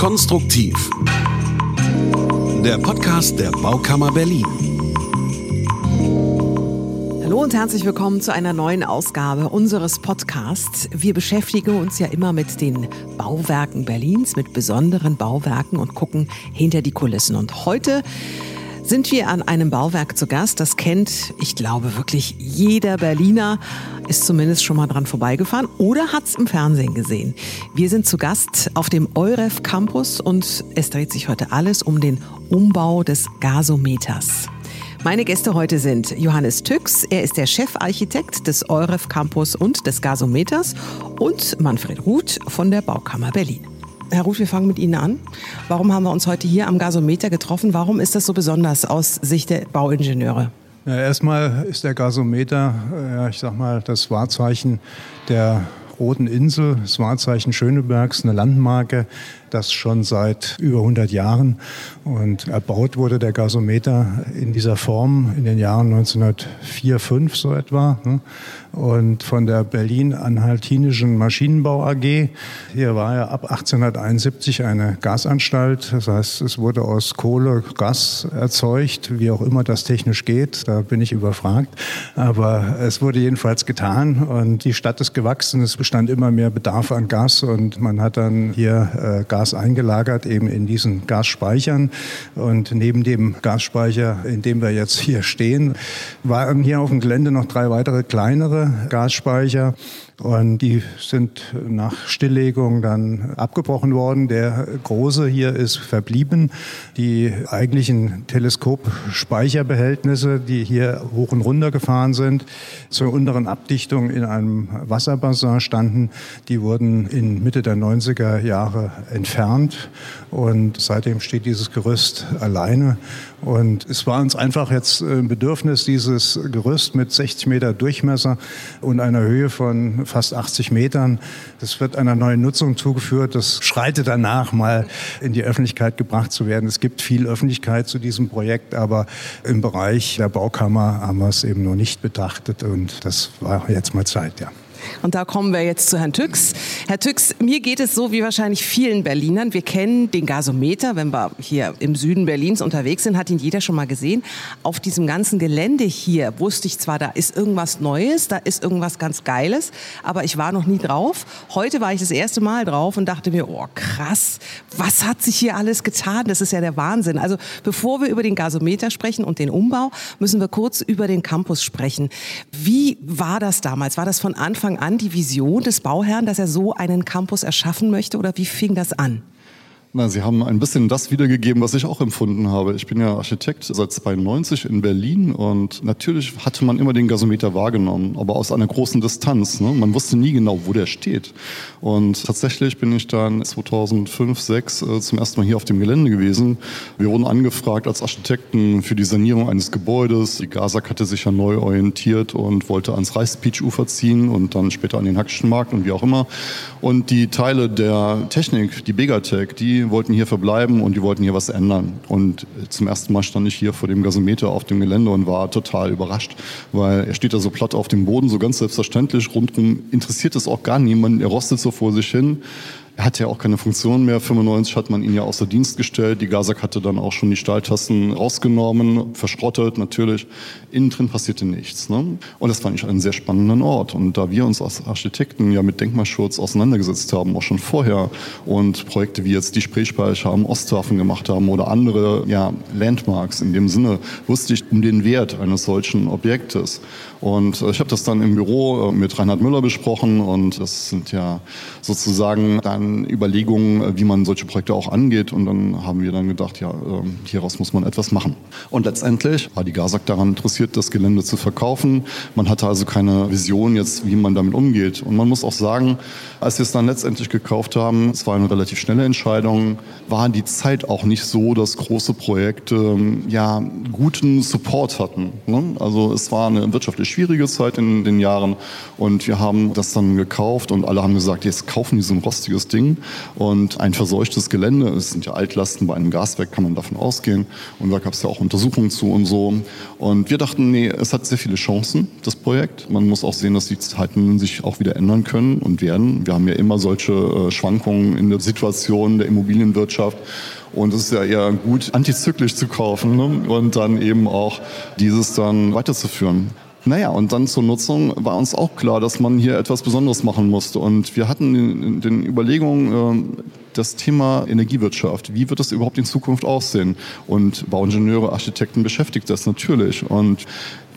Konstruktiv. Der Podcast der Baukammer Berlin. Hallo und herzlich willkommen zu einer neuen Ausgabe unseres Podcasts. Wir beschäftigen uns ja immer mit den Bauwerken Berlins, mit besonderen Bauwerken und gucken hinter die Kulissen. Und heute sind wir an einem Bauwerk zu Gast. Das kennt, ich glaube, wirklich jeder Berliner, ist zumindest schon mal dran vorbeigefahren oder hat es im Fernsehen gesehen. Wir sind zu Gast auf dem Euref Campus und es dreht sich heute alles um den Umbau des Gasometers. Meine Gäste heute sind Johannes Tüx, er ist der Chefarchitekt des Euref Campus und des Gasometers und Manfred Ruth von der Baukammer Berlin. Herr Ruth, wir fangen mit Ihnen an. Warum haben wir uns heute hier am Gasometer getroffen? Warum ist das so besonders aus Sicht der Bauingenieure? Ja, erstmal ist der Gasometer, ja, ich sag mal, das Wahrzeichen der Roten Insel, das Wahrzeichen Schönebergs, eine Landmarke, das schon seit über 100 Jahren. Und erbaut wurde der Gasometer in dieser Form in den Jahren 1904, 5 so etwa. Ne? Und von der Berlin-Anhaltinischen Maschinenbau AG. Hier war ja ab 1871 eine Gasanstalt. Das heißt, es wurde aus Kohle Gas erzeugt, wie auch immer das technisch geht. Da bin ich überfragt. Aber es wurde jedenfalls getan und die Stadt ist gewachsen. Es bestand immer mehr Bedarf an Gas und man hat dann hier äh, Gas Gas eingelagert, eben in diesen Gasspeichern. Und neben dem Gasspeicher, in dem wir jetzt hier stehen, waren hier auf dem Gelände noch drei weitere kleinere Gasspeicher. Und die sind nach Stilllegung dann abgebrochen worden. Der große hier ist verblieben. Die eigentlichen Teleskopspeicherbehältnisse, die hier hoch und runter gefahren sind, zur unteren Abdichtung in einem Wasserbassin standen, die wurden in Mitte der 90er Jahre entfernt. Und seitdem steht dieses Gerüst alleine. Und es war uns einfach jetzt ein Bedürfnis, dieses Gerüst mit 60 Meter Durchmesser und einer Höhe von fast 80 Metern, das wird einer neuen Nutzung zugeführt. Das schreitet danach, mal in die Öffentlichkeit gebracht zu werden. Es gibt viel Öffentlichkeit zu diesem Projekt, aber im Bereich der Baukammer haben wir es eben noch nicht betrachtet. Und das war jetzt mal Zeit, ja. Und da kommen wir jetzt zu Herrn Tüx. Herr Tüx, mir geht es so wie wahrscheinlich vielen Berlinern. Wir kennen den Gasometer, wenn wir hier im Süden Berlins unterwegs sind, hat ihn jeder schon mal gesehen. Auf diesem ganzen Gelände hier wusste ich zwar, da ist irgendwas Neues, da ist irgendwas ganz Geiles, aber ich war noch nie drauf. Heute war ich das erste Mal drauf und dachte mir, oh krass, was hat sich hier alles getan? Das ist ja der Wahnsinn. Also bevor wir über den Gasometer sprechen und den Umbau, müssen wir kurz über den Campus sprechen. Wie war das damals? War das von Anfang an die Vision des Bauherrn, dass er so einen Campus erschaffen möchte oder wie fing das an? Na, Sie haben ein bisschen das wiedergegeben, was ich auch empfunden habe. Ich bin ja Architekt seit 92 in Berlin und natürlich hatte man immer den Gasometer wahrgenommen, aber aus einer großen Distanz. Ne? Man wusste nie genau, wo der steht. Und tatsächlich bin ich dann 2005, 2006 äh, zum ersten Mal hier auf dem Gelände gewesen. Wir wurden angefragt als Architekten für die Sanierung eines Gebäudes. Die GASAG hatte sich ja neu orientiert und wollte ans Reichspeach-Ufer ziehen und dann später an den Hackischen Markt und wie auch immer. Und die Teile der Technik, die Begatec, die wollten hier verbleiben und die wollten hier was ändern. Und zum ersten Mal stand ich hier vor dem Gasometer auf dem Gelände und war total überrascht, weil er steht da so platt auf dem Boden, so ganz selbstverständlich. Rundrum interessiert es auch gar niemanden. Er rostet so vor sich hin. Er hatte ja auch keine Funktion mehr. 95 hat man ihn ja außer Dienst gestellt. Die GASAG hatte dann auch schon die Stahltassen rausgenommen, verschrottet natürlich. Innen drin passierte nichts. Ne? Und das fand ich einen sehr spannenden Ort. Und da wir uns als Architekten ja mit Denkmalschutz auseinandergesetzt haben, auch schon vorher, und Projekte wie jetzt die Spreespeicher am Osthafen gemacht haben oder andere ja, Landmarks in dem Sinne, wusste ich um den Wert eines solchen Objektes. Und äh, ich habe das dann im Büro äh, mit Reinhard Müller besprochen und das sind ja sozusagen dann Überlegungen, äh, wie man solche Projekte auch angeht. Und dann haben wir dann gedacht, ja, ähm, hieraus muss man etwas machen. Und letztendlich war die GASAG daran interessiert, das Gelände zu verkaufen. Man hatte also keine Vision jetzt, wie man damit umgeht. Und man muss auch sagen, als wir es dann letztendlich gekauft haben, es war eine relativ schnelle Entscheidung, war die Zeit auch nicht so, dass große Projekte ähm, ja guten Support hatten. Ne? Also es war eine wirtschaftlich schwierige Zeit in den Jahren und wir haben das dann gekauft und alle haben gesagt, jetzt kaufen die so ein rostiges Ding Ding. Und ein verseuchtes Gelände, es sind ja Altlasten bei einem Gaswerk, kann man davon ausgehen. Und da gab es ja auch Untersuchungen zu und so. Und wir dachten, nee, es hat sehr viele Chancen, das Projekt. Man muss auch sehen, dass die Zeiten sich auch wieder ändern können und werden. Wir haben ja immer solche äh, Schwankungen in der Situation der Immobilienwirtschaft. Und es ist ja eher gut, antizyklisch zu kaufen ne? und dann eben auch dieses dann weiterzuführen. Naja, und dann zur Nutzung war uns auch klar, dass man hier etwas Besonderes machen musste. Und wir hatten in den Überlegungen äh, das Thema Energiewirtschaft. Wie wird das überhaupt in Zukunft aussehen? Und Bauingenieure, Architekten beschäftigt das natürlich. Und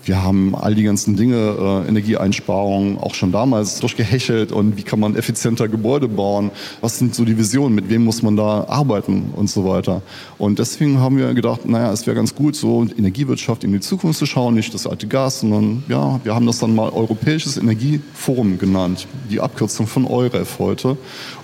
wir haben all die ganzen Dinge, äh, Energieeinsparungen, auch schon damals durchgehechelt und wie kann man effizienter Gebäude bauen, was sind so die Visionen, mit wem muss man da arbeiten und so weiter. Und deswegen haben wir gedacht, naja, es wäre ganz gut, so Energiewirtschaft in die Zukunft zu schauen, nicht das alte Gas, sondern ja, wir haben das dann mal Europäisches Energieforum genannt, die Abkürzung von EUREF heute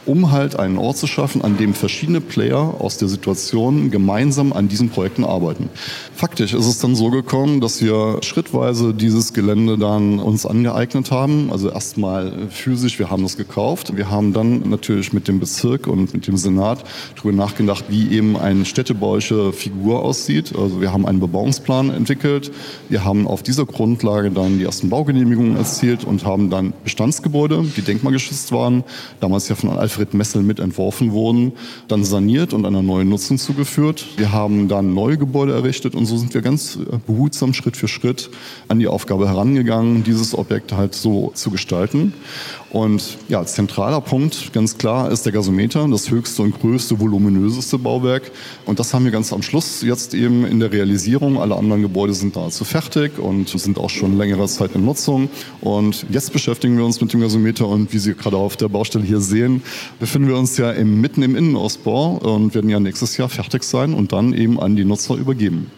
um halt einen Ort zu schaffen, an dem verschiedene Player aus der Situation gemeinsam an diesen Projekten arbeiten. Faktisch ist es dann so gekommen, dass wir schrittweise dieses Gelände dann uns angeeignet haben. Also erstmal physisch, wir haben das gekauft. Wir haben dann natürlich mit dem Bezirk und mit dem Senat darüber nachgedacht, wie eben eine städtebauliche Figur aussieht. Also wir haben einen Bebauungsplan entwickelt. Wir haben auf dieser Grundlage dann die ersten Baugenehmigungen erzielt und haben dann Bestandsgebäude, die denkmalgeschützt waren, damals ja von Alfred Messel mit entworfen wurden, dann saniert und einer neuen Nutzung zugeführt. Wir haben dann neue Gebäude errichtet und so sind wir ganz behutsam Schritt für Schritt an die Aufgabe herangegangen, dieses Objekt halt so zu gestalten. Und ja, zentraler Punkt, ganz klar, ist der Gasometer, das höchste und größte, voluminöseste Bauwerk. Und das haben wir ganz am Schluss jetzt eben in der Realisierung. Alle anderen Gebäude sind nahezu fertig und sind auch schon längere Zeit in Nutzung. Und jetzt beschäftigen wir uns mit dem Gasometer und wie Sie gerade auf der Baustelle hier sehen, befinden wir uns ja mitten im Innenausbau und werden ja nächstes Jahr fertig sein und dann eben an die Nutzer übergeben.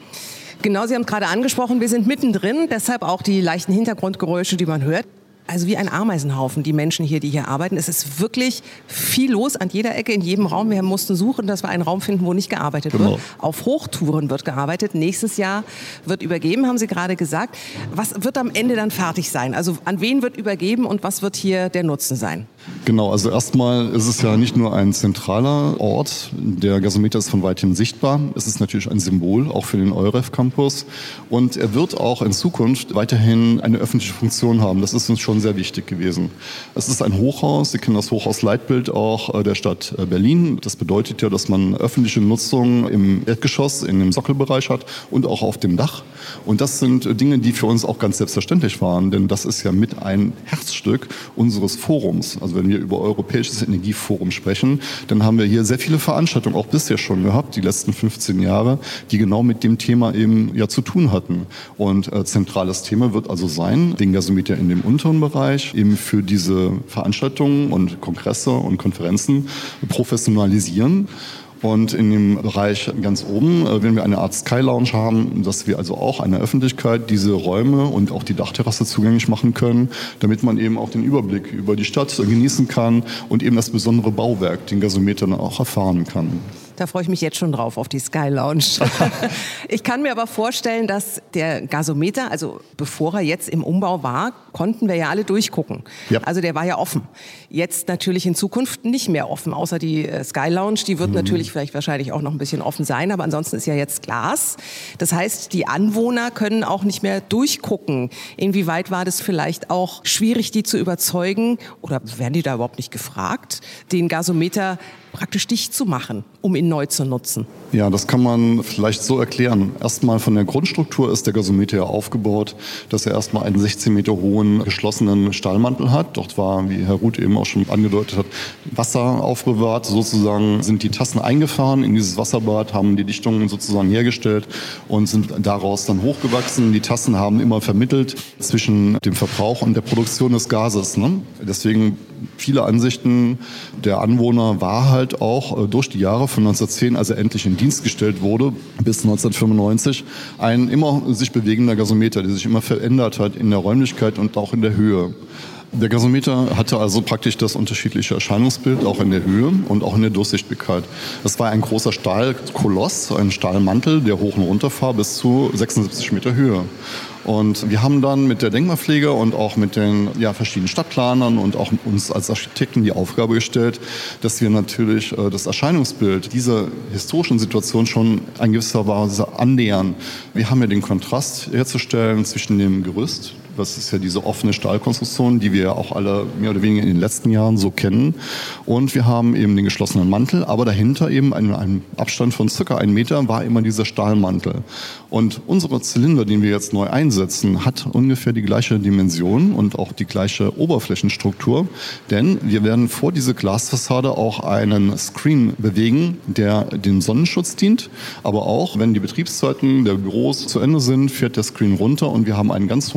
Genau, Sie haben gerade angesprochen, wir sind mittendrin, deshalb auch die leichten Hintergrundgeräusche, die man hört also wie ein Ameisenhaufen, die Menschen hier, die hier arbeiten. Es ist wirklich viel los an jeder Ecke, in jedem Raum. Wir mussten suchen, dass wir einen Raum finden, wo nicht gearbeitet genau. wird. Auf Hochtouren wird gearbeitet. Nächstes Jahr wird übergeben, haben Sie gerade gesagt. Was wird am Ende dann fertig sein? Also an wen wird übergeben und was wird hier der Nutzen sein? Genau, also erstmal ist es ja nicht nur ein zentraler Ort, der Gasometer ist von weitem sichtbar. Es ist natürlich ein Symbol, auch für den EUREF Campus. Und er wird auch in Zukunft weiterhin eine öffentliche Funktion haben. Das ist uns schon sehr wichtig gewesen. Es ist ein Hochhaus, Sie kennen das Hochhausleitbild auch äh, der Stadt äh, Berlin. Das bedeutet ja, dass man öffentliche Nutzung im Erdgeschoss, in dem Sockelbereich hat und auch auf dem Dach. Und das sind Dinge, die für uns auch ganz selbstverständlich waren, denn das ist ja mit ein Herzstück unseres Forums. Also wenn wir über Europäisches Energieforum sprechen, dann haben wir hier sehr viele Veranstaltungen auch bisher schon gehabt, die letzten 15 Jahre, die genau mit dem Thema eben ja zu tun hatten. Und äh, zentrales Thema wird also sein, den Gasometer in dem unteren Bereich eben für diese Veranstaltungen und Kongresse und Konferenzen professionalisieren. Und in dem Bereich ganz oben äh, werden wir eine Art Sky Lounge haben, dass wir also auch einer Öffentlichkeit diese Räume und auch die Dachterrasse zugänglich machen können, damit man eben auch den Überblick über die Stadt genießen kann und eben das besondere Bauwerk, den Gasometer, auch erfahren kann. Da freue ich mich jetzt schon drauf auf die Sky Lounge. ich kann mir aber vorstellen, dass der Gasometer, also bevor er jetzt im Umbau war, konnten wir ja alle durchgucken. Ja. Also der war ja offen. Jetzt natürlich in Zukunft nicht mehr offen, außer die äh, Sky Lounge. Die wird mhm. natürlich vielleicht wahrscheinlich auch noch ein bisschen offen sein, aber ansonsten ist ja jetzt Glas. Das heißt, die Anwohner können auch nicht mehr durchgucken. Inwieweit war das vielleicht auch schwierig, die zu überzeugen oder werden die da überhaupt nicht gefragt, den Gasometer praktisch dicht zu machen, um ihn neu zu nutzen? Ja, das kann man vielleicht so erklären. Erstmal von der Grundstruktur ist der Gasometer ja aufgebaut, dass er erstmal einen 16 Meter hohen geschlossenen Stahlmantel hat. Dort war, wie Herr Ruth eben auch schon angedeutet hat, Wasser aufbewahrt. Sozusagen sind die Tassen eingefahren in dieses Wasserbad, haben die Dichtungen sozusagen hergestellt und sind daraus dann hochgewachsen. Die Tassen haben immer vermittelt zwischen dem Verbrauch und der Produktion des Gases. Ne? Deswegen viele Ansichten der Anwohner war halt auch äh, durch die Jahre von 1910, als er endlich in Dienst gestellt wurde, bis 1995, ein immer sich bewegender Gasometer, der sich immer verändert hat in der Räumlichkeit und auch in der Höhe. Der Gasometer hatte also praktisch das unterschiedliche Erscheinungsbild, auch in der Höhe und auch in der Durchsichtigkeit. Es war ein großer Stahlkoloss, ein Stahlmantel, der hoch und runter fahr bis zu 76 Meter Höhe. Und wir haben dann mit der Denkmalpflege und auch mit den ja, verschiedenen Stadtplanern und auch uns als Architekten die Aufgabe gestellt, dass wir natürlich äh, das Erscheinungsbild dieser historischen Situation schon in gewisser Weise annähern. Wir haben ja den Kontrast herzustellen zwischen dem Gerüst, das ist ja diese offene Stahlkonstruktion, die wir auch alle mehr oder weniger in den letzten Jahren so kennen. Und wir haben eben den geschlossenen Mantel, aber dahinter eben in einem Abstand von circa einem Meter war immer dieser Stahlmantel. Und unsere Zylinder, den wir jetzt neu einsetzen, hat ungefähr die gleiche Dimension und auch die gleiche Oberflächenstruktur. Denn wir werden vor diese Glasfassade auch einen Screen bewegen, der dem Sonnenschutz dient. Aber auch, wenn die Betriebszeiten der Büros zu Ende sind, fährt der Screen runter und wir haben eine ganz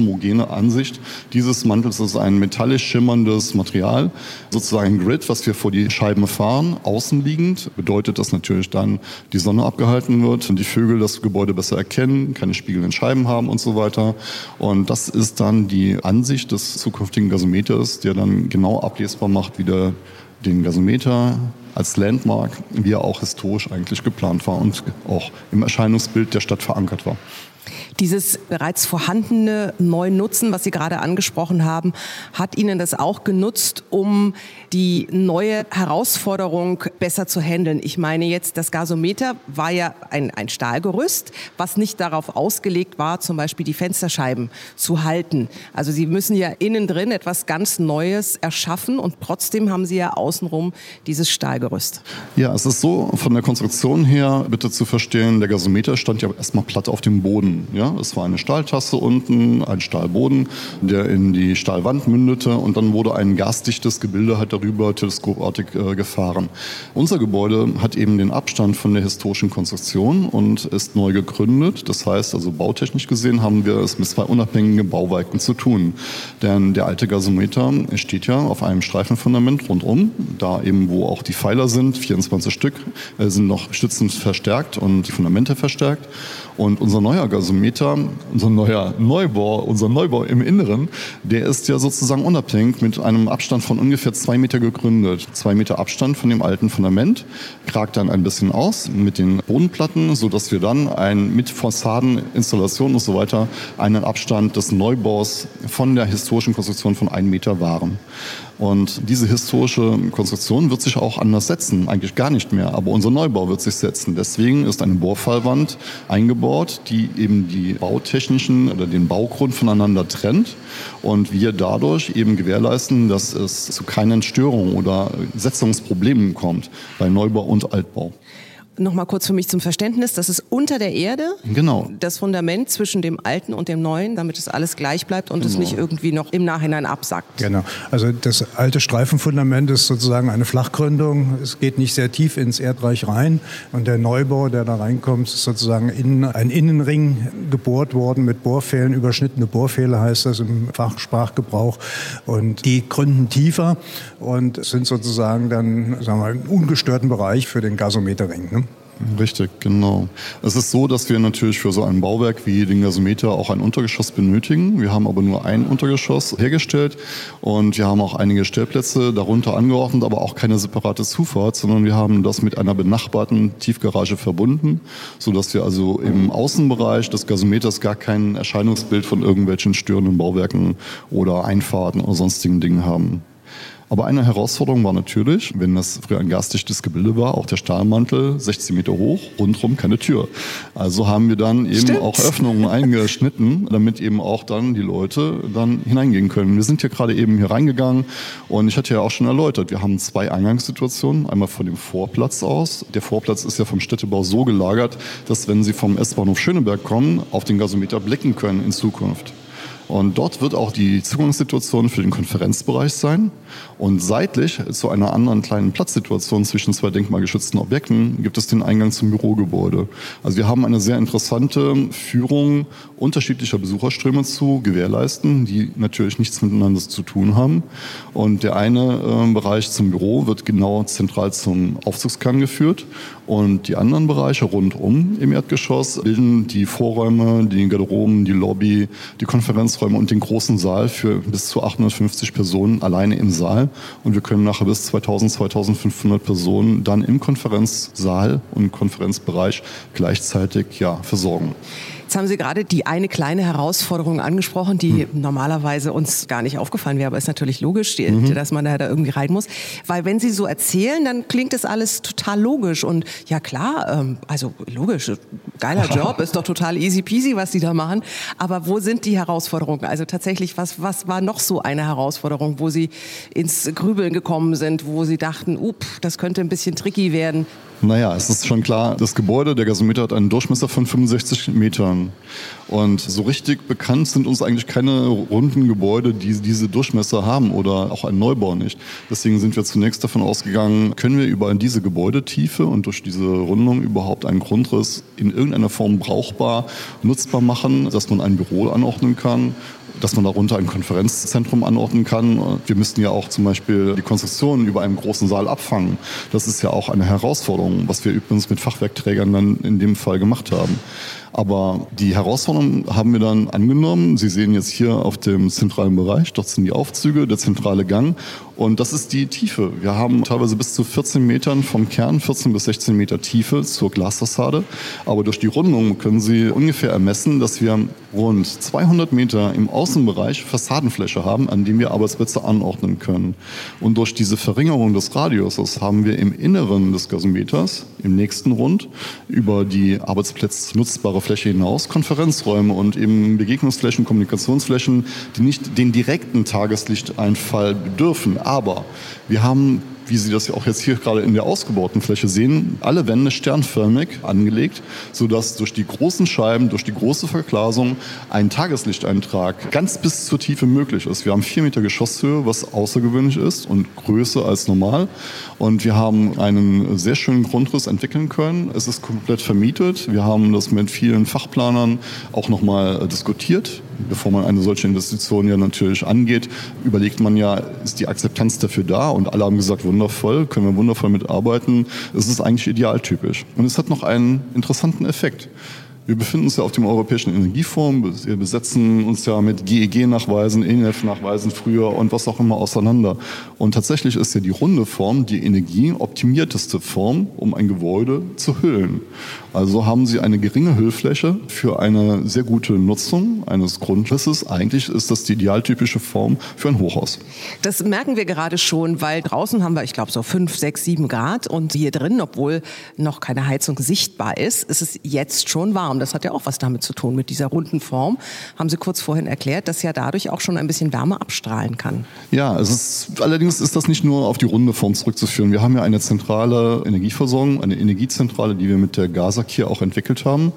Ansicht dieses Mantels. Ist ein metallisch schimmerndes Material, sozusagen ein Grid, was wir vor die Scheiben fahren, außenliegend. Bedeutet, dass natürlich dann die Sonne abgehalten wird und die Vögel das Gebäude besser erkennen, keine spiegelnden Scheiben haben und so weiter. Und das ist dann die Ansicht des zukünftigen Gasometers, der dann genau ablesbar macht, wie der den Gasometer als Landmark, wie er auch historisch eigentlich geplant war und auch im Erscheinungsbild der Stadt verankert war. Dieses bereits vorhandene neu nutzen, was Sie gerade angesprochen haben, hat Ihnen das auch genutzt, um die neue Herausforderung besser zu handeln? Ich meine jetzt, das Gasometer war ja ein, ein Stahlgerüst, was nicht darauf ausgelegt war, zum Beispiel die Fensterscheiben zu halten. Also Sie müssen ja innen drin etwas ganz Neues erschaffen und trotzdem haben Sie ja außenrum dieses Stahlgerüst. Ja, es ist so von der Konstruktion her bitte zu verstehen, der Gasometer stand ja erstmal platt auf dem Boden. Ja? Ja, es war eine Stahltasse unten, ein Stahlboden, der in die Stahlwand mündete und dann wurde ein gasdichtes Gebilde halt darüber teleskopartig äh, gefahren. Unser Gebäude hat eben den Abstand von der historischen Konstruktion und ist neu gegründet. Das heißt, also bautechnisch gesehen haben wir es mit zwei unabhängigen Bauwerken zu tun. Denn der alte Gasometer steht ja auf einem Streifenfundament rundum, da eben wo auch die Pfeiler sind, 24 Stück, äh, sind noch stützend verstärkt und die Fundamente verstärkt. Und unser neuer Gasometer, unser neuer Neubau, unser Neubau im Inneren, der ist ja sozusagen unabhängig mit einem Abstand von ungefähr zwei Meter gegründet. Zwei Meter Abstand von dem alten Fundament, kragt dann ein bisschen aus mit den Bodenplatten, so dass wir dann ein, mit Fassaden, Installationen und so weiter einen Abstand des Neubaus von der historischen Konstruktion von einem Meter wahren. Und diese historische Konstruktion wird sich auch anders setzen, eigentlich gar nicht mehr. Aber unser Neubau wird sich setzen. Deswegen ist eine Bohrfallwand eingebaut, die eben die bautechnischen oder den Baugrund voneinander trennt. Und wir dadurch eben gewährleisten, dass es zu keinen Störungen oder Setzungsproblemen kommt bei Neubau und Altbau. Nochmal kurz für mich zum Verständnis, das ist unter der Erde. Genau. Das Fundament zwischen dem Alten und dem Neuen, damit es alles gleich bleibt und genau. es nicht irgendwie noch im Nachhinein absackt. Genau. Also das alte Streifenfundament ist sozusagen eine Flachgründung. Es geht nicht sehr tief ins Erdreich rein. Und der Neubau, der da reinkommt, ist sozusagen in ein Innenring gebohrt worden mit Bohrfehlen. Überschnittene Bohrfehler heißt das im Fachsprachgebrauch. Und die gründen tiefer und sind sozusagen dann, sagen wir, einen ungestörten Bereich für den Gasometerring. Ne? Richtig, genau. Es ist so, dass wir natürlich für so ein Bauwerk wie den Gasometer auch ein Untergeschoss benötigen. Wir haben aber nur ein Untergeschoss hergestellt und wir haben auch einige Stellplätze darunter angeordnet, aber auch keine separate Zufahrt, sondern wir haben das mit einer benachbarten Tiefgarage verbunden, sodass wir also im Außenbereich des Gasometers gar kein Erscheinungsbild von irgendwelchen störenden Bauwerken oder Einfahrten oder sonstigen Dingen haben. Aber eine Herausforderung war natürlich, wenn das früher ein gasdichtes Gebilde war, auch der Stahlmantel 16 Meter hoch, rundherum keine Tür. Also haben wir dann eben Stimmt. auch Öffnungen eingeschnitten, damit eben auch dann die Leute dann hineingehen können. Wir sind hier gerade eben hier reingegangen und ich hatte ja auch schon erläutert, wir haben zwei Eingangssituationen. Einmal von dem Vorplatz aus. Der Vorplatz ist ja vom Städtebau so gelagert, dass wenn Sie vom S-Bahnhof Schöneberg kommen, auf den Gasometer blicken können in Zukunft. Und dort wird auch die Zugangssituation für den Konferenzbereich sein. Und seitlich zu einer anderen kleinen Platzsituation zwischen zwei denkmalgeschützten Objekten gibt es den Eingang zum Bürogebäude. Also wir haben eine sehr interessante Führung unterschiedlicher Besucherströme zu gewährleisten, die natürlich nichts miteinander zu tun haben. Und der eine äh, Bereich zum Büro wird genau zentral zum Aufzugskern geführt und die anderen Bereiche rundum im Erdgeschoss bilden die Vorräume, die Garderoben, die Lobby, die Konferenz Konferenzräume und den großen Saal für bis zu 850 Personen alleine im Saal. Und wir können nachher bis 2000, 2500 Personen dann im Konferenzsaal und Konferenzbereich gleichzeitig ja, versorgen. Jetzt haben Sie gerade die eine kleine Herausforderung angesprochen, die hm. normalerweise uns gar nicht aufgefallen wäre, aber ist natürlich logisch, die, mhm. dass man da, da irgendwie rein muss. Weil wenn Sie so erzählen, dann klingt das alles total logisch und ja klar, ähm, also logisch, geiler Job, ist doch total easy peasy, was Sie da machen. Aber wo sind die Herausforderungen? Also tatsächlich, was, was war noch so eine Herausforderung, wo Sie ins Grübeln gekommen sind, wo Sie dachten, up, das könnte ein bisschen tricky werden? Naja, es ist schon klar, das Gebäude, der Gasometer hat einen Durchmesser von 65 Metern. Und so richtig bekannt sind uns eigentlich keine runden Gebäude, die diese Durchmesser haben oder auch ein Neubau nicht. Deswegen sind wir zunächst davon ausgegangen, können wir über diese Gebäudetiefe und durch diese Rundung überhaupt einen Grundriss in irgendeiner Form brauchbar, nutzbar machen, dass man ein Büro anordnen kann dass man darunter ein Konferenzzentrum anordnen kann. Wir müssten ja auch zum Beispiel die Konstruktion über einem großen Saal abfangen. Das ist ja auch eine Herausforderung, was wir übrigens mit Fachwerkträgern dann in dem Fall gemacht haben. Aber die Herausforderung haben wir dann angenommen. Sie sehen jetzt hier auf dem zentralen Bereich, dort sind die Aufzüge, der zentrale Gang. Und das ist die Tiefe. Wir haben teilweise bis zu 14 Metern vom Kern, 14 bis 16 Meter Tiefe zur Glasfassade. Aber durch die Rundung können Sie ungefähr ermessen, dass wir rund 200 Meter im Außenbereich Fassadenfläche haben, an dem wir Arbeitsplätze anordnen können. Und durch diese Verringerung des Radiuses haben wir im Inneren des Gasometers, im nächsten Rund, über die Arbeitsplätze nutzbare Fläche hinaus Konferenzräume und eben Begegnungsflächen, Kommunikationsflächen, die nicht den direkten Tageslichteinfall bedürfen. Aber wir haben wie Sie das ja auch jetzt hier gerade in der ausgebauten Fläche sehen, alle Wände sternförmig angelegt, sodass durch die großen Scheiben, durch die große Verglasung ein Tageslichteintrag ganz bis zur Tiefe möglich ist. Wir haben vier Meter Geschosshöhe, was außergewöhnlich ist und größer als normal. Und wir haben einen sehr schönen Grundriss entwickeln können. Es ist komplett vermietet. Wir haben das mit vielen Fachplanern auch nochmal diskutiert bevor man eine solche Investition ja natürlich angeht, überlegt man ja, ist die Akzeptanz dafür da? Und alle haben gesagt, wundervoll, können wir wundervoll mitarbeiten. Es ist eigentlich idealtypisch. Und es hat noch einen interessanten Effekt. Wir befinden uns ja auf dem Europäischen Energiefonds. Wir besetzen uns ja mit GEG-Nachweisen, ENF-Nachweisen früher und was auch immer auseinander. Und tatsächlich ist ja die runde Form die energieoptimierteste Form, um ein Gebäude zu hüllen. Also haben Sie eine geringe Hüllfläche für eine sehr gute Nutzung eines Grundrisses. Eigentlich ist das die idealtypische Form für ein Hochhaus. Das merken wir gerade schon, weil draußen haben wir, ich glaube, so fünf, sechs, sieben Grad und hier drin, obwohl noch keine Heizung sichtbar ist, ist es jetzt schon warm. Das hat ja auch was damit zu tun mit dieser runden Form. Haben Sie kurz vorhin erklärt, dass ja dadurch auch schon ein bisschen Wärme abstrahlen kann. Ja, es ist, allerdings ist das nicht nur auf die runde Form zurückzuführen. Wir haben ja eine zentrale Energieversorgung, eine Energiezentrale, die wir mit der Gaza Netzwerk hier auch entwickelt haben.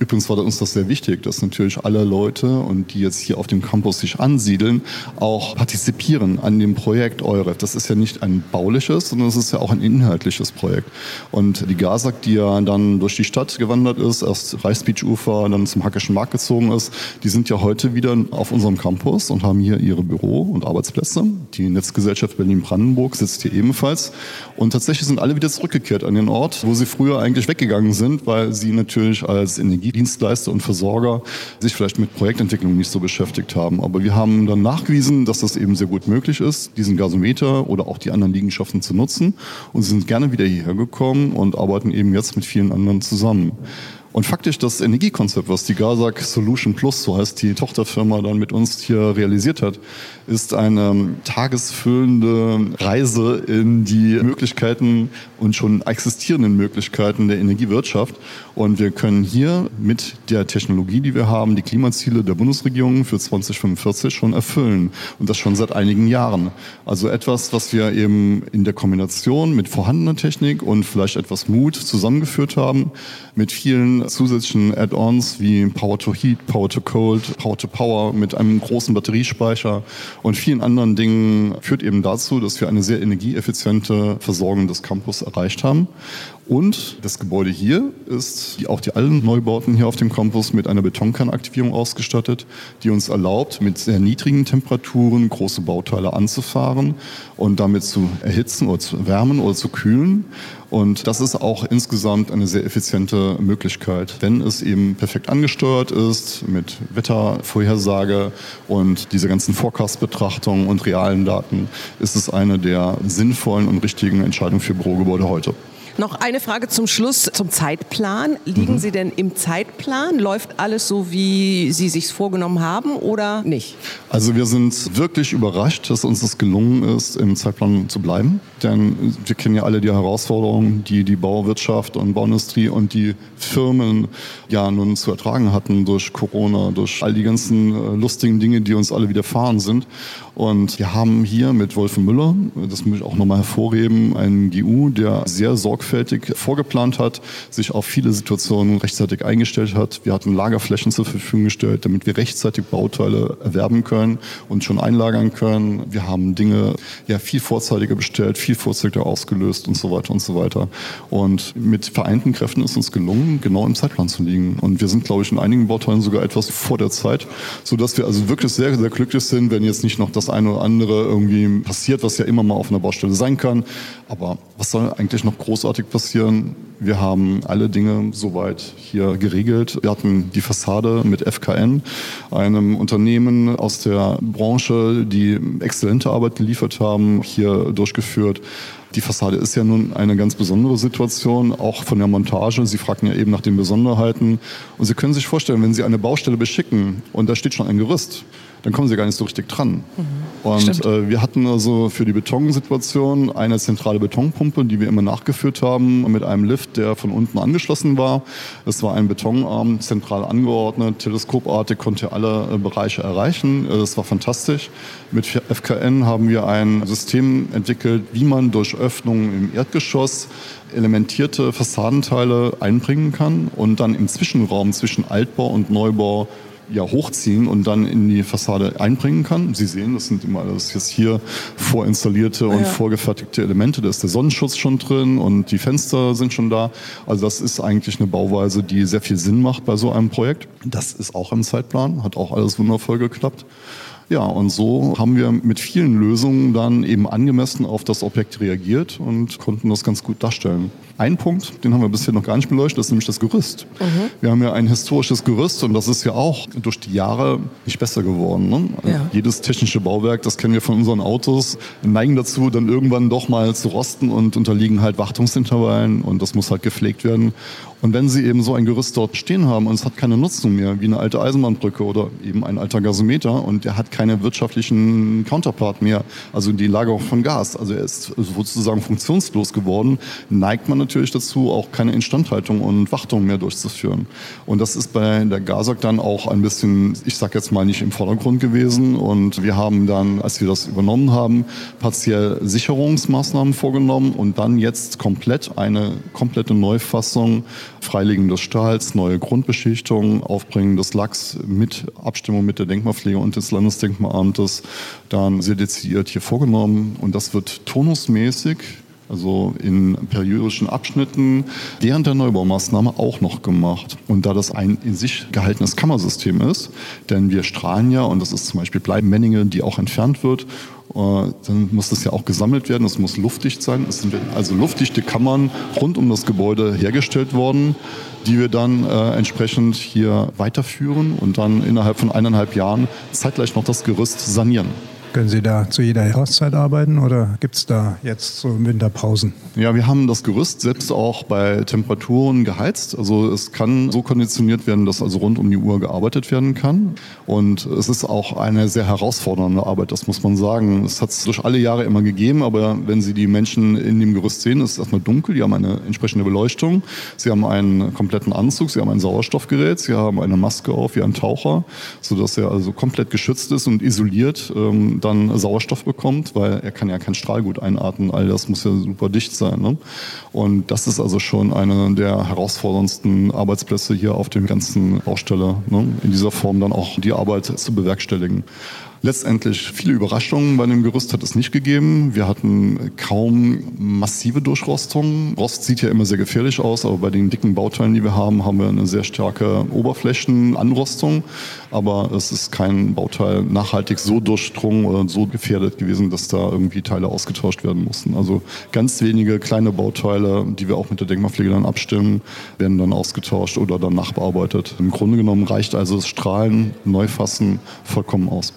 Übrigens war uns das sehr wichtig, dass natürlich alle Leute und die jetzt hier auf dem Campus sich ansiedeln, auch partizipieren an dem Projekt EUREF. Das ist ja nicht ein bauliches, sondern es ist ja auch ein inhaltliches Projekt. Und die GASAG, die ja dann durch die Stadt gewandert ist, erst Reichsbeachufer, dann zum Hackischen Markt gezogen ist, die sind ja heute wieder auf unserem Campus und haben hier ihre Büro- und Arbeitsplätze. Die Netzgesellschaft Berlin-Brandenburg sitzt hier ebenfalls. Und tatsächlich sind alle wieder zurückgekehrt an den Ort, wo sie früher eigentlich weggegangen sind, weil sie natürlich als Energiedienstleister und Versorger sich vielleicht mit Projektentwicklung nicht so beschäftigt haben. Aber wir haben dann nachgewiesen, dass das eben sehr gut möglich ist, diesen Gasometer oder auch die anderen Liegenschaften zu nutzen. Und sind gerne wieder hierher gekommen und arbeiten eben jetzt mit vielen anderen zusammen. Und faktisch das Energiekonzept, was die Gazak Solution Plus, so heißt die Tochterfirma, dann mit uns hier realisiert hat, ist eine tagesfüllende Reise in die Möglichkeiten und schon existierenden Möglichkeiten der Energiewirtschaft. Und wir können hier mit der Technologie, die wir haben, die Klimaziele der Bundesregierung für 2045 schon erfüllen. Und das schon seit einigen Jahren. Also etwas, was wir eben in der Kombination mit vorhandener Technik und vielleicht etwas Mut zusammengeführt haben, mit vielen zusätzlichen Add-ons wie Power to Heat, Power to Cold, Power to Power mit einem großen Batteriespeicher und vielen anderen Dingen führt eben dazu, dass wir eine sehr energieeffiziente Versorgung des Campus erreicht haben. Und das Gebäude hier ist, auch die allen Neubauten hier auf dem Campus, mit einer Betonkernaktivierung ausgestattet, die uns erlaubt, mit sehr niedrigen Temperaturen große Bauteile anzufahren und damit zu erhitzen oder zu wärmen oder zu kühlen. Und das ist auch insgesamt eine sehr effiziente Möglichkeit. Wenn es eben perfekt angesteuert ist mit Wettervorhersage und diese ganzen Forecast-Betrachtungen und realen Daten, ist es eine der sinnvollen und richtigen Entscheidungen für Bürogebäude heute. Noch eine Frage zum Schluss zum Zeitplan. Liegen mhm. Sie denn im Zeitplan? Läuft alles so, wie Sie sich vorgenommen haben oder nicht? Also wir sind wirklich überrascht, dass uns das gelungen ist, im Zeitplan zu bleiben. Denn wir kennen ja alle die Herausforderungen, die die Bauwirtschaft und Bauindustrie und die Firmen ja nun zu ertragen hatten durch Corona, durch all die ganzen äh, lustigen Dinge, die uns alle widerfahren sind. Und wir haben hier mit Wolfen Müller, das muss ich auch nochmal hervorheben, einen GU, der sehr sorgfältig vorgeplant hat, sich auf viele Situationen rechtzeitig eingestellt hat. Wir hatten Lagerflächen zur Verfügung gestellt, damit wir rechtzeitig Bauteile erwerben können und schon einlagern können. Wir haben Dinge ja viel vorzeitiger bestellt, viel vorzeitiger ausgelöst und so weiter und so weiter. Und mit vereinten Kräften ist uns gelungen, genau im Zeitplan zu liegen. Und wir sind, glaube ich, in einigen Bauteilen sogar etwas vor der Zeit, sodass wir also wirklich sehr, sehr glücklich sind, wenn jetzt nicht noch das eine oder andere irgendwie passiert, was ja immer mal auf einer Baustelle sein kann. Aber was soll eigentlich noch großartig passieren? Wir haben alle Dinge soweit hier geregelt. Wir hatten die Fassade mit FKN, einem Unternehmen aus der Branche, die exzellente Arbeit geliefert haben, hier durchgeführt. Die Fassade ist ja nun eine ganz besondere Situation, auch von der Montage. Sie fragten ja eben nach den Besonderheiten. Und Sie können sich vorstellen, wenn Sie eine Baustelle beschicken und da steht schon ein Gerüst, dann kommen sie gar nicht so richtig dran. Mhm. Und äh, wir hatten also für die Betonsituation eine zentrale Betonpumpe, die wir immer nachgeführt haben, mit einem Lift, der von unten angeschlossen war. Es war ein Betonarm, zentral angeordnet, teleskopartig konnte alle äh, Bereiche erreichen. Äh, das war fantastisch. Mit FKN haben wir ein System entwickelt, wie man durch Öffnungen im Erdgeschoss elementierte Fassadenteile einbringen kann und dann im Zwischenraum zwischen Altbau und Neubau ja, hochziehen und dann in die Fassade einbringen kann. Sie sehen, das sind immer alles jetzt hier vorinstallierte und ja. vorgefertigte Elemente. Da ist der Sonnenschutz schon drin und die Fenster sind schon da. Also das ist eigentlich eine Bauweise, die sehr viel Sinn macht bei so einem Projekt. Das ist auch im Zeitplan, hat auch alles wundervoll geklappt. Ja, und so haben wir mit vielen Lösungen dann eben angemessen auf das Objekt reagiert und konnten das ganz gut darstellen. Ein Punkt, den haben wir bisher noch gar nicht beleuchtet, ist nämlich das Gerüst. Mhm. Wir haben ja ein historisches Gerüst und das ist ja auch durch die Jahre nicht besser geworden. Ne? Ja. Jedes technische Bauwerk, das kennen wir von unseren Autos, neigen dazu, dann irgendwann doch mal zu rosten und unterliegen halt Wartungsintervallen und das muss halt gepflegt werden. Und wenn Sie eben so ein Gerüst dort stehen haben und es hat keine Nutzung mehr, wie eine alte Eisenbahnbrücke oder eben ein alter Gasometer und der hat keine wirtschaftlichen Counterpart mehr, also die Lagerung von Gas, also er ist sozusagen funktionslos geworden, neigt man natürlich dazu, auch keine Instandhaltung und Wartung mehr durchzuführen. Und das ist bei der GASAG dann auch ein bisschen, ich sag jetzt mal, nicht im Vordergrund gewesen. Und wir haben dann, als wir das übernommen haben, partiell Sicherungsmaßnahmen vorgenommen und dann jetzt komplett eine komplette Neufassung, Freilegen des Stahls, neue Grundbeschichtung, Aufbringen des Lachs mit Abstimmung mit der Denkmalpflege und des Landesdenkmalamtes dann sehr dezidiert hier vorgenommen. Und das wird tonusmäßig also in periodischen Abschnitten während der Neubaumaßnahme auch noch gemacht. Und da das ein in sich gehaltenes Kammersystem ist, denn wir strahlen ja, und das ist zum Beispiel Bleibenmenninge, die auch entfernt wird, äh, dann muss das ja auch gesammelt werden, es muss luftdicht sein. Es sind also luftdichte Kammern rund um das Gebäude hergestellt worden, die wir dann äh, entsprechend hier weiterführen und dann innerhalb von eineinhalb Jahren zeitgleich noch das Gerüst sanieren. Können Sie da zu jeder Jahreszeit arbeiten oder gibt es da jetzt so Winterpausen? Ja, wir haben das Gerüst selbst auch bei Temperaturen geheizt. Also es kann so konditioniert werden, dass also rund um die Uhr gearbeitet werden kann. Und es ist auch eine sehr herausfordernde Arbeit, das muss man sagen. Es hat es durch alle Jahre immer gegeben, aber wenn Sie die Menschen in dem Gerüst sehen, ist es erstmal dunkel. Die haben eine entsprechende Beleuchtung. Sie haben einen kompletten Anzug, Sie haben ein Sauerstoffgerät, Sie haben eine Maske auf wie ein Taucher, sodass er also komplett geschützt ist und isoliert. Ähm, dann Sauerstoff bekommt, weil er kann ja kein Strahlgut einatmen. All das muss ja super dicht sein. Ne? Und das ist also schon eine der herausforderndsten Arbeitsplätze hier auf dem ganzen Baustelle, ne? in dieser Form dann auch die Arbeit zu bewerkstelligen. Letztendlich viele Überraschungen bei dem Gerüst hat es nicht gegeben. Wir hatten kaum massive Durchrostungen. Rost sieht ja immer sehr gefährlich aus, aber bei den dicken Bauteilen, die wir haben, haben wir eine sehr starke Oberflächenanrostung. Aber es ist kein Bauteil nachhaltig so durchdrungen oder so gefährdet gewesen, dass da irgendwie Teile ausgetauscht werden mussten. Also ganz wenige kleine Bauteile, die wir auch mit der Denkmalpflege dann abstimmen, werden dann ausgetauscht oder dann nachbearbeitet. Im Grunde genommen reicht also das Strahlen, Neufassen vollkommen aus.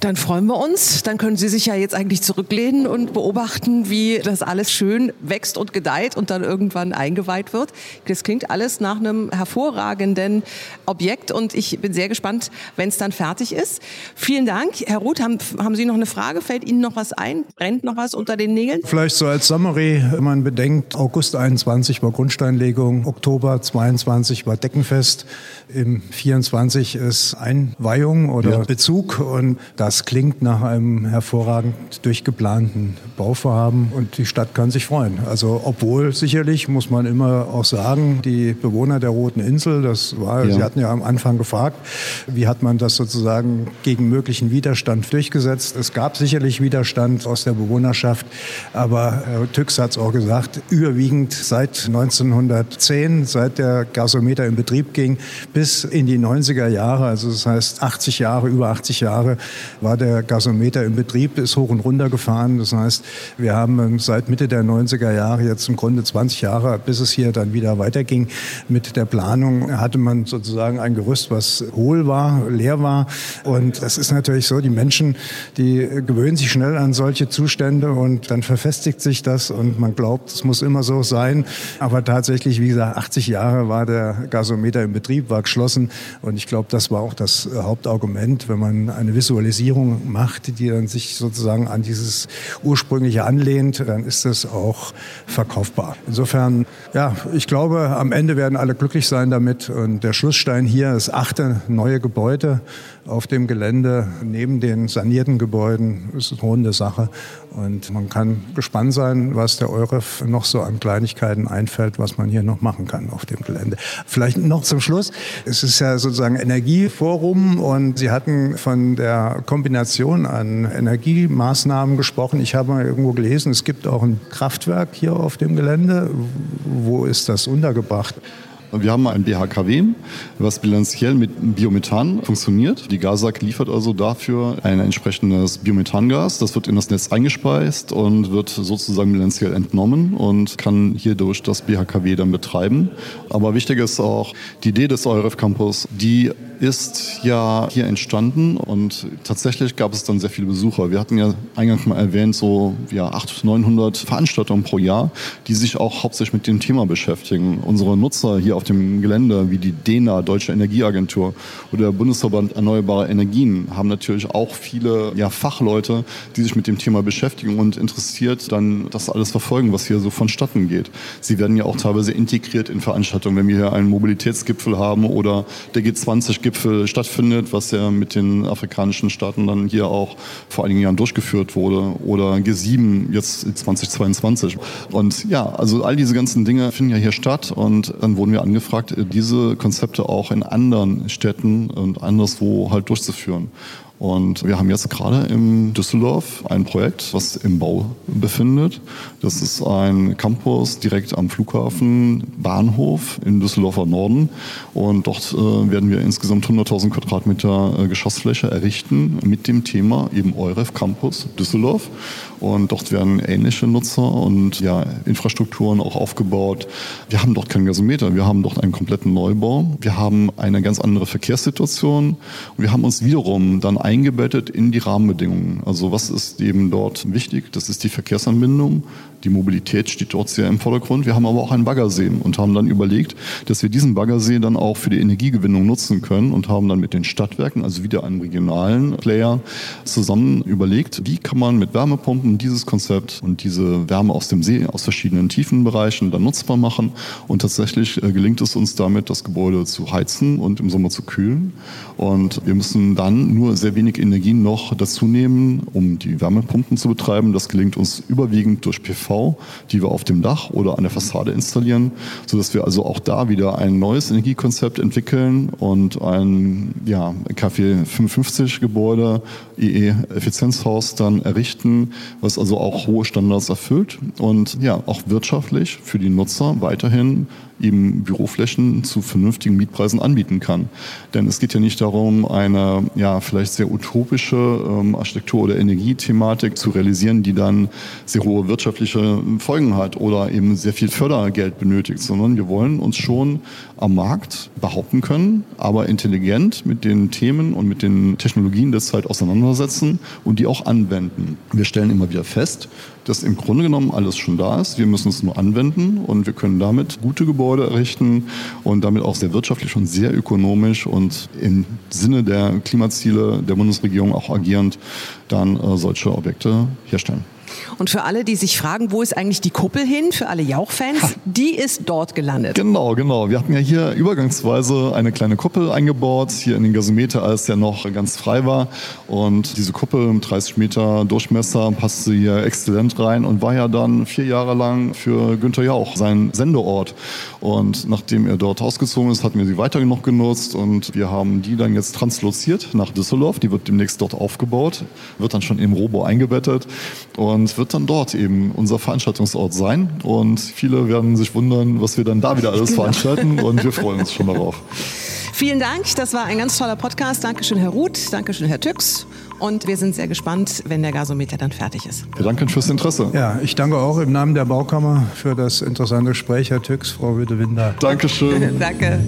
Dann freuen wir uns. Dann können Sie sich ja jetzt eigentlich zurücklehnen und beobachten, wie das alles schön wächst und gedeiht und dann irgendwann eingeweiht wird. Das klingt alles nach einem hervorragenden Objekt und ich bin sehr gespannt, wenn es dann fertig ist. Vielen Dank. Herr Ruth, haben, haben Sie noch eine Frage? Fällt Ihnen noch was ein? Brennt noch was unter den Nägeln? Vielleicht so als Summary, wenn man bedenkt, August 21 war Grundsteinlegung, Oktober 22 war Deckenfest, im 24 ist Einweihung oder ja. Bezug und das klingt nach einem hervorragend durchgeplanten Bauvorhaben und die Stadt kann sich freuen. Also obwohl sicherlich, muss man immer auch sagen, die Bewohner der Roten Insel, das war, ja. Sie hatten ja am Anfang gefragt, wie hat man das sozusagen gegen möglichen Widerstand durchgesetzt. Es gab sicherlich Widerstand aus der Bewohnerschaft, aber Herr Tüx hat es auch gesagt, überwiegend seit 1910, seit der Gasometer in Betrieb ging, bis in die 90er Jahre, also das heißt 80 Jahre, über 80 Jahre, war der Gasometer in Betrieb, ist hoch und runter gefahren. Das heißt, wir haben ähm, seit Mitte der 90er Jahre, jetzt im Grunde 20 Jahre, bis es hier dann wieder weiterging mit der Planung, hatte man sozusagen ein Gerüst, was hohl war, leer war. Und das ist natürlich so, die Menschen, die gewöhnen sich schnell an solche Zustände und dann verfestigt sich das und man glaubt, es muss immer so sein. Aber tatsächlich, wie gesagt, 80 Jahre war der Gasometer in Betrieb, war geschlossen. Und ich glaube, das war auch das Hauptargument, wenn man eine Visualisierung Modernisierung macht, die dann sich sozusagen an dieses ursprüngliche anlehnt, dann ist das auch verkaufbar. Insofern, ja, ich glaube, am Ende werden alle glücklich sein damit. Und der Schlussstein hier, das achte neue Gebäude auf dem Gelände neben den sanierten Gebäuden, ist eine runde Sache. Und man kann gespannt sein, was der EUREF noch so an Kleinigkeiten einfällt, was man hier noch machen kann auf dem Gelände. Vielleicht noch zum Schluss. Es ist ja sozusagen Energieforum und Sie hatten von der Kombination an Energiemaßnahmen gesprochen. Ich habe mal irgendwo gelesen, es gibt auch ein Kraftwerk hier auf dem Gelände. Wo ist das untergebracht? Wir haben ein BHKW, was bilanziell mit Biomethan funktioniert. Die GASAG liefert also dafür ein entsprechendes Biomethangas. Das wird in das Netz eingespeist und wird sozusagen bilanziell entnommen und kann hierdurch das BHKW dann betreiben. Aber wichtig ist auch die Idee des EUREF Campus, die ist ja hier entstanden und tatsächlich gab es dann sehr viele Besucher. Wir hatten ja eingangs mal erwähnt, so ja, 800, 900 Veranstaltungen pro Jahr, die sich auch hauptsächlich mit dem Thema beschäftigen. Unsere Nutzer hier auf dem Gelände, wie die DENA, Deutsche Energieagentur oder der Bundesverband Erneuerbare Energien, haben natürlich auch viele ja, Fachleute, die sich mit dem Thema beschäftigen und interessiert dann das alles verfolgen, was hier so vonstatten geht. Sie werden ja auch teilweise integriert in Veranstaltungen, wenn wir hier einen Mobilitätsgipfel haben oder der G20 Gipfel stattfindet, was ja mit den afrikanischen Staaten dann hier auch vor einigen Jahren durchgeführt wurde, oder G7 jetzt 2022. Und ja, also all diese ganzen Dinge finden ja hier statt und dann wurden wir angefragt, diese Konzepte auch in anderen Städten und anderswo halt durchzuführen. Und wir haben jetzt gerade in Düsseldorf ein Projekt, was im Bau befindet. Das ist ein Campus direkt am Flughafen Bahnhof in Düsseldorfer Norden. Und dort äh, werden wir insgesamt 100.000 Quadratmeter äh, Geschossfläche errichten mit dem Thema eben EUREF Campus Düsseldorf. Und dort werden ähnliche Nutzer und ja, Infrastrukturen auch aufgebaut. Wir haben dort keinen Gasometer, wir haben dort einen kompletten Neubau. Wir haben eine ganz andere Verkehrssituation und wir haben uns wiederum dann eingebettet in die Rahmenbedingungen. Also was ist eben dort wichtig? Das ist die Verkehrsanbindung. Die Mobilität steht dort sehr im Vordergrund. Wir haben aber auch einen Baggersee und haben dann überlegt, dass wir diesen Baggersee dann auch für die Energiegewinnung nutzen können und haben dann mit den Stadtwerken, also wieder einem regionalen Player, zusammen überlegt, wie kann man mit Wärmepumpen dieses Konzept und diese Wärme aus dem See aus verschiedenen Tiefenbereichen dann nutzbar machen. Und tatsächlich äh, gelingt es uns damit, das Gebäude zu heizen und im Sommer zu kühlen. Und wir müssen dann nur sehr wenig Energie noch dazu nehmen, um die Wärmepumpen zu betreiben. Das gelingt uns überwiegend durch PV, die wir auf dem Dach oder an der Fassade installieren, sodass wir also auch da wieder ein neues Energiekonzept entwickeln und ein ja, KfW 55 Gebäude, EE-Effizienzhaus dann errichten, was also auch hohe Standards erfüllt und ja, auch wirtschaftlich für die Nutzer weiterhin eben Büroflächen zu vernünftigen Mietpreisen anbieten kann. Denn es geht ja nicht darum, eine ja vielleicht sehr utopische ähm, Architektur- oder Energiethematik zu realisieren, die dann sehr hohe wirtschaftliche Folgen hat oder eben sehr viel Fördergeld benötigt, sondern wir wollen uns schon am Markt behaupten können, aber intelligent mit den Themen und mit den Technologien der Zeit auseinandersetzen und die auch anwenden. Wir stellen immer wieder fest, dass im Grunde genommen alles schon da ist. Wir müssen es nur anwenden und wir können damit gute Gebäude errichten und damit auch sehr wirtschaftlich und sehr ökonomisch und im Sinne der Klimaziele der Bundesregierung auch agierend dann äh, solche Objekte herstellen. Und für alle, die sich fragen, wo ist eigentlich die Kuppel hin, für alle Jauch-Fans, die ist dort gelandet. Genau, genau. Wir hatten ja hier übergangsweise eine kleine Kuppel eingebaut, hier in den Gasometer, als der noch ganz frei war. Und diese Kuppel mit 30 Meter Durchmesser passte hier exzellent rein und war ja dann vier Jahre lang für Günther Jauch sein Sendeort. Und nachdem er dort ausgezogen ist, hatten wir sie weiter noch genutzt und wir haben die dann jetzt transloziert nach Düsseldorf. Die wird demnächst dort aufgebaut, wird dann schon im Robo eingebettet. Und und wird dann dort eben unser Veranstaltungsort sein. Und viele werden sich wundern, was wir dann da wieder alles genau. veranstalten und wir freuen uns schon darauf. Vielen Dank, das war ein ganz toller Podcast. Dankeschön, Herr Ruth, Dankeschön, Herr Tüx. Und wir sind sehr gespannt, wenn der Gasometer dann fertig ist. Wir danken fürs Interesse. Ja, ich danke auch im Namen der Baukammer für das interessante Gespräch, Herr Tüx, Frau Witte-Winder. Dankeschön. danke.